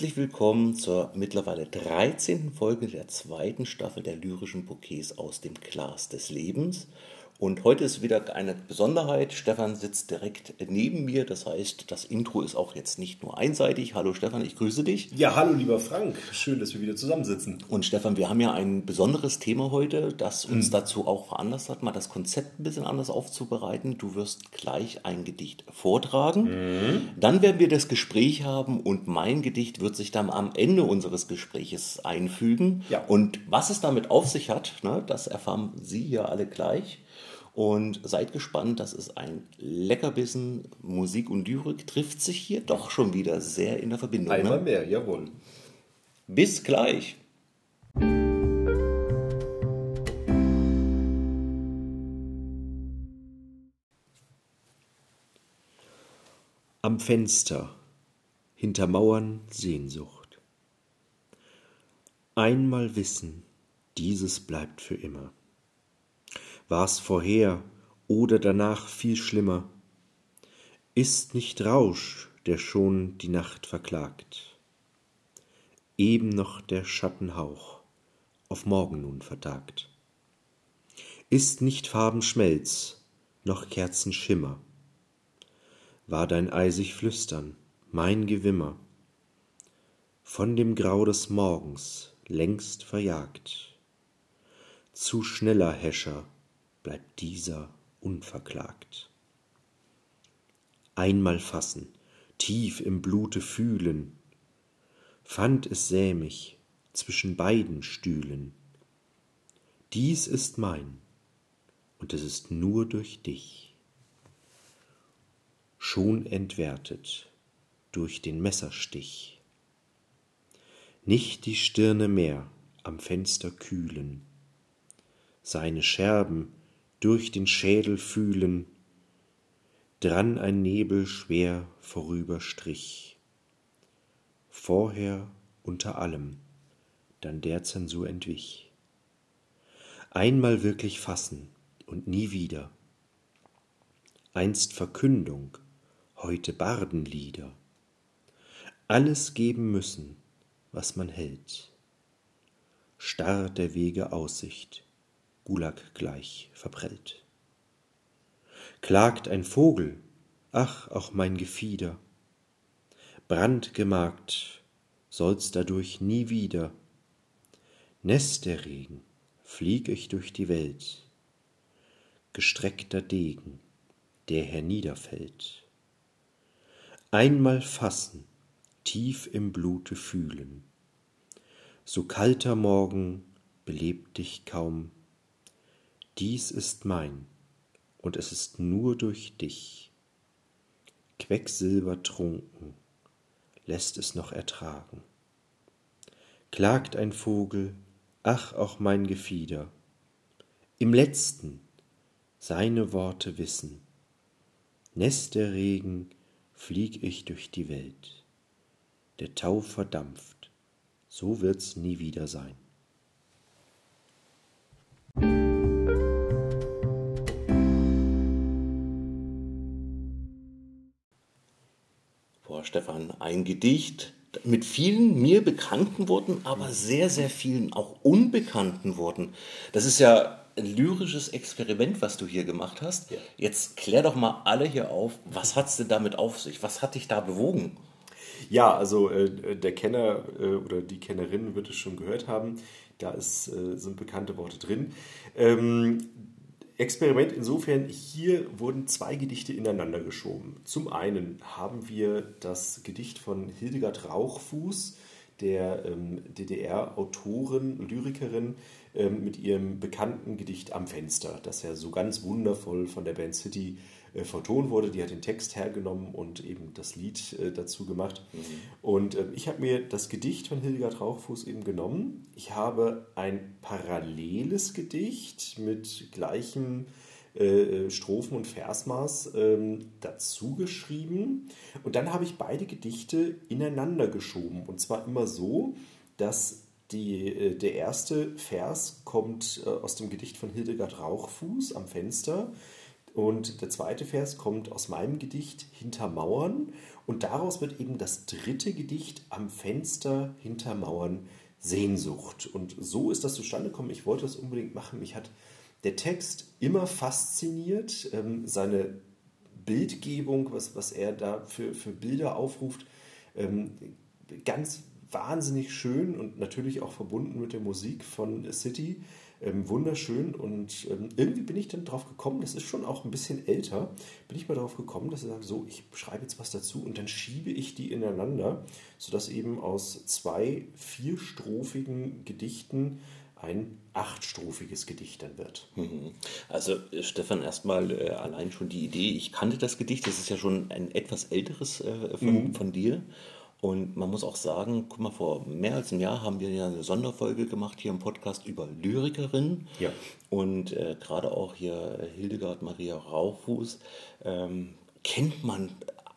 Herzlich willkommen zur mittlerweile 13. Folge der zweiten Staffel der lyrischen Bouquets aus dem Glas des Lebens. Und heute ist wieder eine Besonderheit. Stefan sitzt direkt neben mir. Das heißt, das Intro ist auch jetzt nicht nur einseitig. Hallo Stefan, ich grüße dich. Ja, hallo lieber Frank. Schön, dass wir wieder zusammensitzen. Und Stefan, wir haben ja ein besonderes Thema heute, das uns mhm. dazu auch veranlasst hat, mal das Konzept ein bisschen anders aufzubereiten. Du wirst gleich ein Gedicht vortragen. Mhm. Dann werden wir das Gespräch haben und mein Gedicht wird sich dann am Ende unseres Gespräches einfügen. Ja. Und was es damit auf sich hat, ne, das erfahren Sie ja alle gleich. Und seid gespannt, das ist ein Leckerbissen. Musik und Lyrik trifft sich hier doch schon wieder sehr in der Verbindung. Einmal ne? mehr, jawohl. Bis gleich. Am Fenster, hinter Mauern Sehnsucht. Einmal wissen, dieses bleibt für immer war's vorher oder danach viel schlimmer. Ist nicht Rausch, der schon die Nacht verklagt. Eben noch der Schattenhauch, auf morgen nun vertagt. Ist nicht Farbenschmelz, noch Kerzenschimmer. War dein eisig Flüstern, mein Gewimmer, von dem Grau des Morgens längst verjagt. Zu schneller Häscher bleibt dieser unverklagt. Einmal fassen, tief im Blute fühlen, fand es sämig zwischen beiden Stühlen. Dies ist mein, und es ist nur durch dich. Schon entwertet durch den Messerstich. Nicht die Stirne mehr am Fenster kühlen, seine Scherben durch den Schädel fühlen, dran ein Nebel schwer vorüberstrich. Vorher unter allem, dann der Zensur entwich. Einmal wirklich fassen und nie wieder. Einst Verkündung, heute Bardenlieder. Alles geben müssen, was man hält. Starr der Wege Aussicht, Gulag gleich verprellt. Klagt ein Vogel, ach auch mein Gefieder, brandgemarkt soll's dadurch nie wieder. Nest der Regen, flieg ich durch die Welt, gestreckter Degen, der herniederfällt. Einmal fassen, tief im Blute fühlen, so kalter Morgen belebt dich kaum dies ist mein, und es ist nur durch dich. Quecksilber trunken, lässt es noch ertragen. Klagt ein Vogel, ach auch mein Gefieder, im letzten seine Worte wissen. Nässt der Regen, flieg ich durch die Welt. Der Tau verdampft, so wird's nie wieder sein. Stefan, ein Gedicht mit vielen mir bekannten Worten, aber sehr, sehr vielen auch unbekannten Worten. Das ist ja ein lyrisches Experiment, was du hier gemacht hast. Ja. Jetzt klär doch mal alle hier auf, was hat es denn damit auf sich? Was hat dich da bewogen? Ja, also äh, der Kenner äh, oder die Kennerin wird es schon gehört haben. Da ist, äh, sind bekannte Worte drin. Ähm, Experiment insofern, hier wurden zwei Gedichte ineinander geschoben. Zum einen haben wir das Gedicht von Hildegard Rauchfuß, der ähm, DDR-Autorin, Lyrikerin, ähm, mit ihrem bekannten Gedicht Am Fenster, das ja so ganz wundervoll von der Band City äh, vertont wurde. Die hat den Text hergenommen und eben das Lied äh, dazu gemacht. Mhm. Und äh, ich habe mir das Gedicht von Hildegard Rauchfuß eben genommen. Ich habe ein paralleles Gedicht mit gleichem äh, äh, Strophen- und Versmaß ähm, dazu geschrieben. Und dann habe ich beide Gedichte ineinander geschoben. Und zwar immer so, dass die, äh, der erste Vers kommt aus dem Gedicht von Hildegard Rauchfuß am Fenster und der zweite Vers kommt aus meinem Gedicht Hinter Mauern. Und daraus wird eben das dritte Gedicht am Fenster hinter Mauern Sehnsucht. Und so ist das zustande gekommen. Ich wollte das unbedingt machen. Mich hat der Text immer fasziniert. Ähm, seine Bildgebung, was, was er da für, für Bilder aufruft, ähm, ganz wahnsinnig schön und natürlich auch verbunden mit der Musik von City. Ähm, wunderschön und ähm, irgendwie bin ich dann drauf gekommen, das ist schon auch ein bisschen älter, bin ich mal darauf gekommen, dass ich sage, so, ich schreibe jetzt was dazu und dann schiebe ich die ineinander, sodass eben aus zwei vierstrophigen Gedichten ein achtstrophiges Gedicht dann wird. Mhm. Also äh, Stefan, erstmal äh, allein schon die Idee, ich kannte das Gedicht, das ist ja schon ein etwas älteres äh, von, mhm. von dir. Und man muss auch sagen, guck mal, vor mehr als einem Jahr haben wir ja eine Sonderfolge gemacht hier im Podcast über Lyrikerinnen. Ja. Und äh, gerade auch hier Hildegard Maria Raufuß ähm, kennt man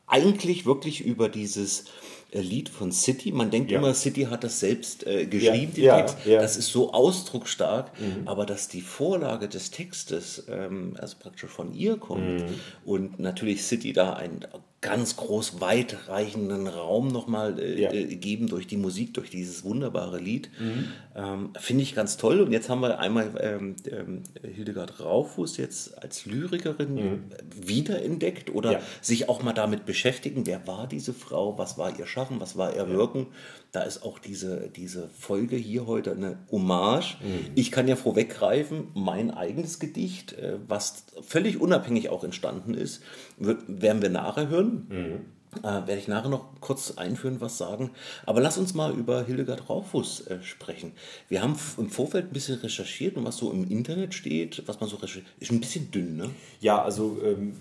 eigentlich wirklich über dieses äh, Lied von City. Man denkt ja. immer, City hat das selbst äh, geschrieben, ja, ja, Text. Das ist so ausdrucksstark, mhm. aber dass die Vorlage des Textes ähm, also praktisch von ihr kommt mhm. und natürlich City da ein ganz groß weitreichenden Raum nochmal äh, ja. äh, geben durch die Musik, durch dieses wunderbare Lied. Mhm. Ähm, Finde ich ganz toll. Und jetzt haben wir einmal ähm, ähm, Hildegard Raufuß jetzt als Lyrikerin mhm. wiederentdeckt oder ja. sich auch mal damit beschäftigen, wer war diese Frau, was war ihr Schaffen, was war ihr Wirken. Da ist auch diese, diese Folge hier heute eine Hommage. Mhm. Ich kann ja vorweggreifen, mein eigenes Gedicht, äh, was völlig unabhängig auch entstanden ist, wird, werden wir nachher hören. Mhm. Äh, werde ich nachher noch kurz einführen, was sagen. Aber lass uns mal über Hildegard Raufuß äh, sprechen. Wir haben im Vorfeld ein bisschen recherchiert und was so im Internet steht, was man so recherchiert, ist ein bisschen dünn, ne? Ja, also ähm,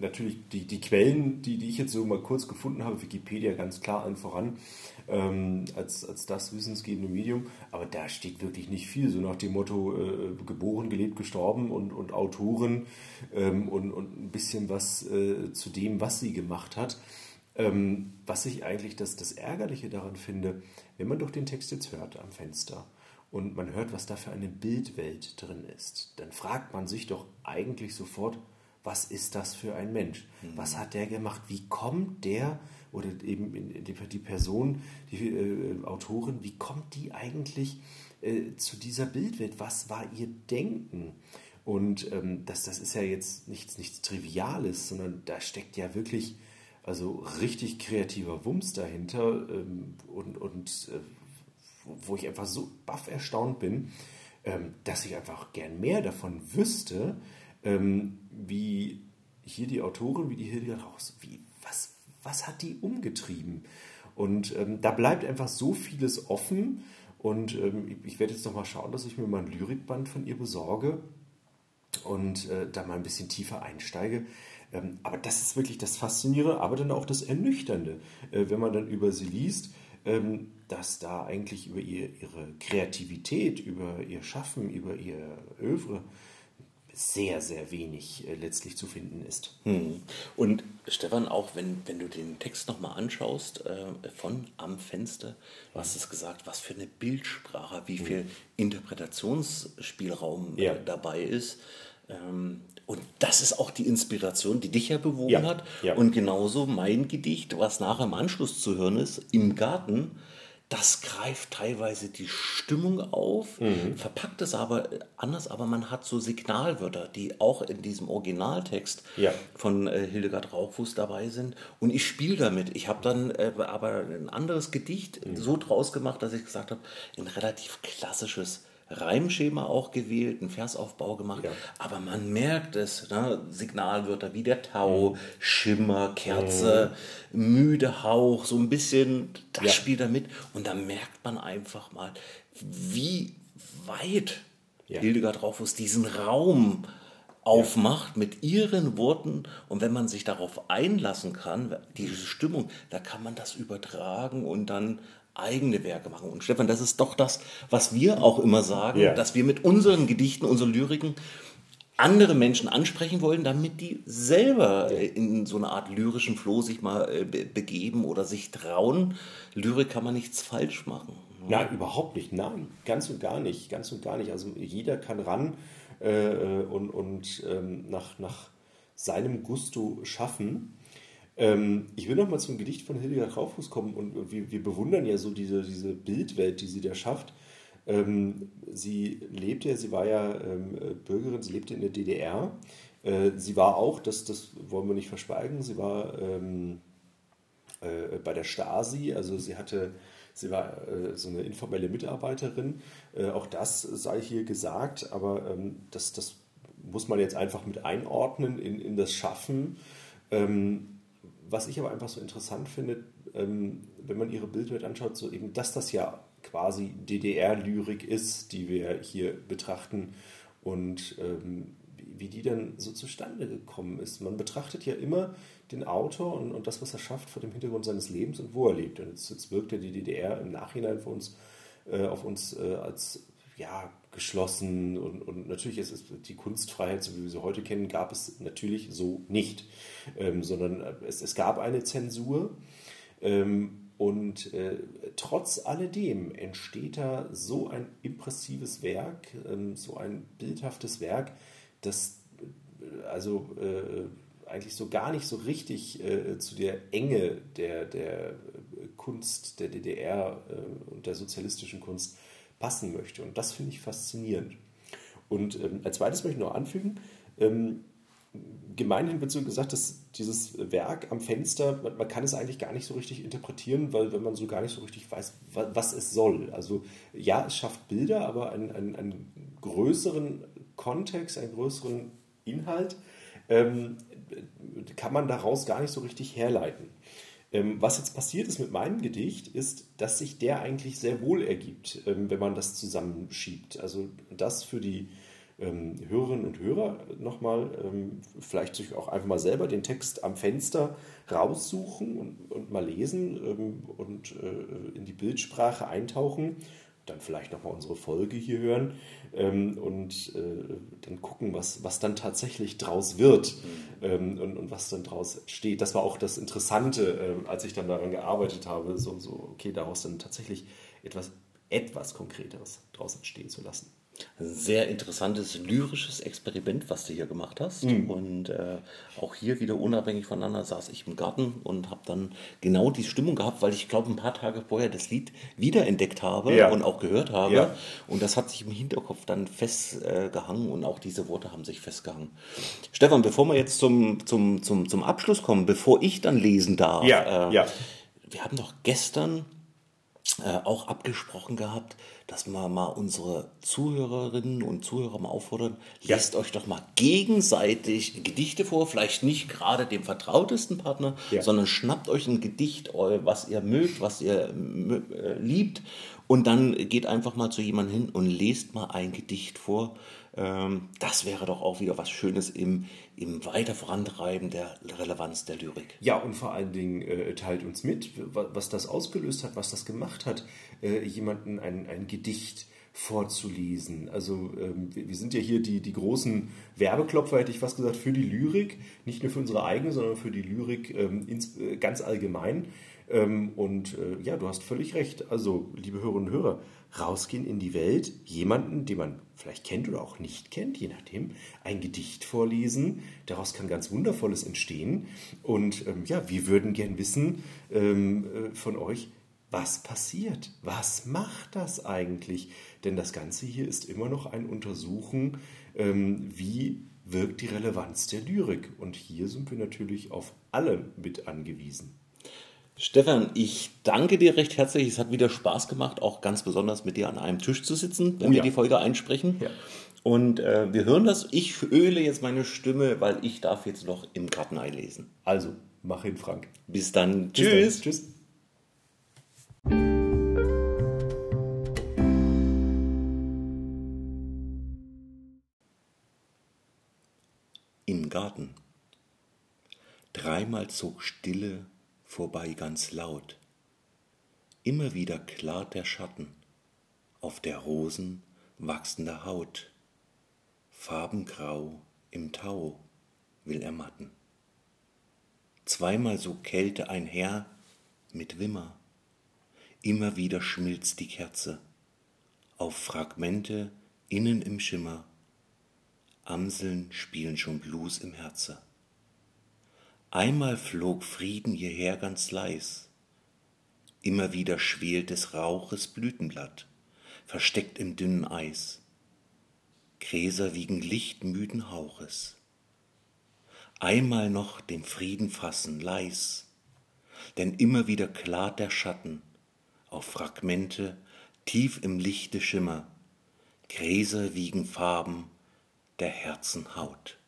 natürlich die, die Quellen, die, die ich jetzt so mal kurz gefunden habe, Wikipedia ganz klar allen voran, ähm, als, als das wissensgebende Medium. Aber da steht wirklich nicht viel, so nach dem Motto äh, geboren, gelebt, gestorben und, und Autoren ähm, und, und ein bisschen was äh, zu dem, was sie gemacht hat. Ähm, was ich eigentlich das, das Ärgerliche daran finde, wenn man doch den Text jetzt hört am Fenster und man hört, was da für eine Bildwelt drin ist, dann fragt man sich doch eigentlich sofort, was ist das für ein Mensch? Was mhm. hat der gemacht? Wie kommt der oder eben die Person, die äh, Autorin, wie kommt die eigentlich äh, zu dieser Bildwelt? Was war ihr Denken? Und ähm, das, das ist ja jetzt nichts, nichts Triviales, sondern da steckt ja wirklich also richtig kreativer Wumms dahinter ähm, und, und äh, wo ich einfach so baff erstaunt bin, ähm, dass ich einfach gern mehr davon wüsste, ähm, wie hier die Autorin, wie die Hilde raus, wie, was, was hat die umgetrieben? Und ähm, da bleibt einfach so vieles offen. Und ähm, ich, werde jetzt nochmal schauen, dass ich mir mal ein Lyrikband von ihr besorge und äh, da mal ein bisschen tiefer einsteige. Ähm, aber das ist wirklich das Faszinierende, aber dann auch das Ernüchternde, äh, wenn man dann über sie liest, ähm, dass da eigentlich über ihr, ihre Kreativität, über ihr Schaffen, über ihr Övre sehr, sehr wenig äh, letztlich zu finden ist. Hm. Und Stefan, auch wenn, wenn du den Text nochmal anschaust, äh, von Am Fenster, du hast es gesagt, was für eine Bildsprache, wie viel hm. Interpretationsspielraum äh, ja. dabei ist. Ähm, und das ist auch die Inspiration, die dich ja bewogen ja. hat. Ja. Und genauso mein Gedicht, was nachher im Anschluss zu hören ist, im Garten das greift teilweise die Stimmung auf, mhm. verpackt es aber anders, aber man hat so Signalwörter, die auch in diesem Originaltext ja. von äh, Hildegard Rauchfuß dabei sind. Und ich spiele damit. Ich habe dann äh, aber ein anderes Gedicht mhm. so draus gemacht, dass ich gesagt habe, ein relativ klassisches Reimschema auch gewählt, einen Versaufbau gemacht, ja. aber man merkt es, ne? Signalwörter wie der Tau, mhm. Schimmer, Kerze, mhm. müde Hauch, so ein bisschen, das ja. spielt da mit und da merkt man einfach mal, wie weit ja. Hildegard Draufus diesen Raum aufmacht mit ihren Worten und wenn man sich darauf einlassen kann, diese Stimmung, da kann man das übertragen und dann eigene Werke machen. Und Stefan, das ist doch das, was wir auch immer sagen, ja. dass wir mit unseren Gedichten, unseren Lyriken andere Menschen ansprechen wollen, damit die selber in so eine Art lyrischen Floh sich mal äh, begeben oder sich trauen. Lyrik kann man nichts falsch machen. Nein, überhaupt nicht. Nein, ganz und gar nicht. Ganz und gar nicht. Also jeder kann ran äh, und, und ähm, nach, nach seinem Gusto schaffen. Ähm, ich will noch mal zum Gedicht von Hildegard Traufuß kommen und, und wir, wir, bewundern ja so diese, diese Bildwelt, die sie da schafft. Ähm, sie lebte, sie war ja ähm, Bürgerin, sie lebte in der DDR. Äh, sie war auch, das, das wollen wir nicht verschweigen, sie war ähm, äh, bei der Stasi, also sie hatte Sie war äh, so eine informelle Mitarbeiterin. Äh, auch das sei hier gesagt, aber ähm, das, das muss man jetzt einfach mit einordnen in, in das Schaffen. Ähm, was ich aber einfach so interessant finde, ähm, wenn man ihre Bildwelt anschaut, so eben, dass das ja quasi DDR-Lyrik ist, die wir hier betrachten und ähm, wie die dann so zustande gekommen ist. Man betrachtet ja immer den Autor und, und das, was er schafft, vor dem Hintergrund seines Lebens und wo er lebt. Und jetzt, jetzt wirkt ja die DDR im Nachhinein für uns, äh, auf uns äh, als ja, geschlossen und, und natürlich ist es die Kunstfreiheit, so wie wir sie heute kennen, gab es natürlich so nicht, ähm, sondern äh, es, es gab eine Zensur. Ähm, und äh, trotz alledem entsteht da so ein impressives Werk, ähm, so ein bildhaftes Werk, das äh, also äh, eigentlich so gar nicht so richtig äh, zu der Enge der, der Kunst der DDR äh, und der sozialistischen Kunst passen möchte. Und das finde ich faszinierend. Und ähm, als zweites möchte ich noch anfügen, ähm, gemeinhin wird so gesagt, dass dieses Werk am Fenster, man, man, kann es eigentlich gar nicht so richtig interpretieren, weil wenn man so gar nicht so richtig weiß, was, was es soll. Also ja, es schafft Bilder, aber einen, einen, einen größeren Kontext, einen größeren Inhalt, ähm, kann man daraus gar nicht so richtig herleiten. Ähm, was jetzt passiert ist mit meinem Gedicht, ist, dass sich der eigentlich sehr wohl ergibt, ähm, wenn man das zusammenschiebt. Also das für die ähm, Hörerinnen und Hörer nochmal, vielleicht sich auch einfach mal selber den Text am Fenster raussuchen und, und mal lesen und äh, in die Bildsprache eintauchen dann vielleicht nochmal unsere Folge hier hören ähm, und äh, dann gucken, was, was dann tatsächlich draus wird mhm. ähm, und, und was dann draus steht. Das war auch das Interessante, äh, als ich dann daran gearbeitet habe, so, so okay, daraus dann tatsächlich etwas, etwas Konkreteres draus entstehen zu lassen sehr interessantes lyrisches Experiment, was du hier gemacht hast. Mhm. Und äh, auch hier wieder unabhängig voneinander saß ich im Garten und habe dann genau die Stimmung gehabt, weil ich glaube, ein paar Tage vorher das Lied wiederentdeckt habe ja. und auch gehört habe. Ja. Und das hat sich im Hinterkopf dann festgehangen äh, und auch diese Worte haben sich festgehangen. Stefan, bevor wir jetzt zum, zum, zum, zum Abschluss kommen, bevor ich dann lesen darf, ja. Äh, ja. wir haben doch gestern äh, auch abgesprochen gehabt, dass wir mal unsere Zuhörerinnen und Zuhörer mal auffordern, ja. lest euch doch mal gegenseitig Gedichte vor, vielleicht nicht gerade dem vertrautesten Partner, ja. sondern schnappt euch ein Gedicht, was ihr mögt, was ihr äh, liebt und dann geht einfach mal zu jemandem hin und lest mal ein Gedicht vor. Ähm, das wäre doch auch wieder was Schönes im, im Weiter der Relevanz der Lyrik. Ja, und vor allen Dingen äh, teilt uns mit, was das ausgelöst hat, was das gemacht hat, äh, jemanden ein, ein Gedicht vorzulesen. Also ähm, wir sind ja hier die, die großen Werbeklopfer, hätte ich fast gesagt, für die Lyrik, nicht nur für unsere eigene, sondern für die Lyrik ähm, ins, äh, ganz allgemein. Ähm, und äh, ja, du hast völlig recht. Also, liebe Hörerinnen und Hörer, rausgehen in die Welt, jemanden, den man vielleicht kennt oder auch nicht kennt, je nachdem, ein Gedicht vorlesen. Daraus kann ganz Wundervolles entstehen. Und ähm, ja, wir würden gern wissen ähm, äh, von euch, was passiert? Was macht das eigentlich? Denn das Ganze hier ist immer noch ein Untersuchen, wie wirkt die Relevanz der Lyrik. Und hier sind wir natürlich auf alle mit angewiesen. Stefan, ich danke dir recht herzlich. Es hat wieder Spaß gemacht, auch ganz besonders mit dir an einem Tisch zu sitzen, wenn oh ja. wir die Folge einsprechen. Ja. Und äh, wir hören das. Ich öle jetzt meine Stimme, weil ich darf jetzt noch im Garten einlesen. Also, mach hin, Frank. Bis dann. Bis Tschüss. Dann. Tschüss. Im Garten. Dreimal zog Stille vorbei ganz laut. Immer wieder klart der Schatten auf der Rosen wachsender Haut. Farbengrau im Tau will ermatten. Zweimal so Kälte einher mit Wimmer. Immer wieder schmilzt die Kerze auf Fragmente innen im Schimmer. Amseln spielen schon Blues im Herze. Einmal flog Frieden hierher ganz leis, immer wieder schwelt des Rauches Blütenblatt, versteckt im dünnen Eis. Gräser wiegen lichtmüden Hauches. Einmal noch den Frieden fassen, leis, denn immer wieder klart der Schatten auf Fragmente tief im Lichte Schimmer, Gräser wiegen Farben der Herzen Haut.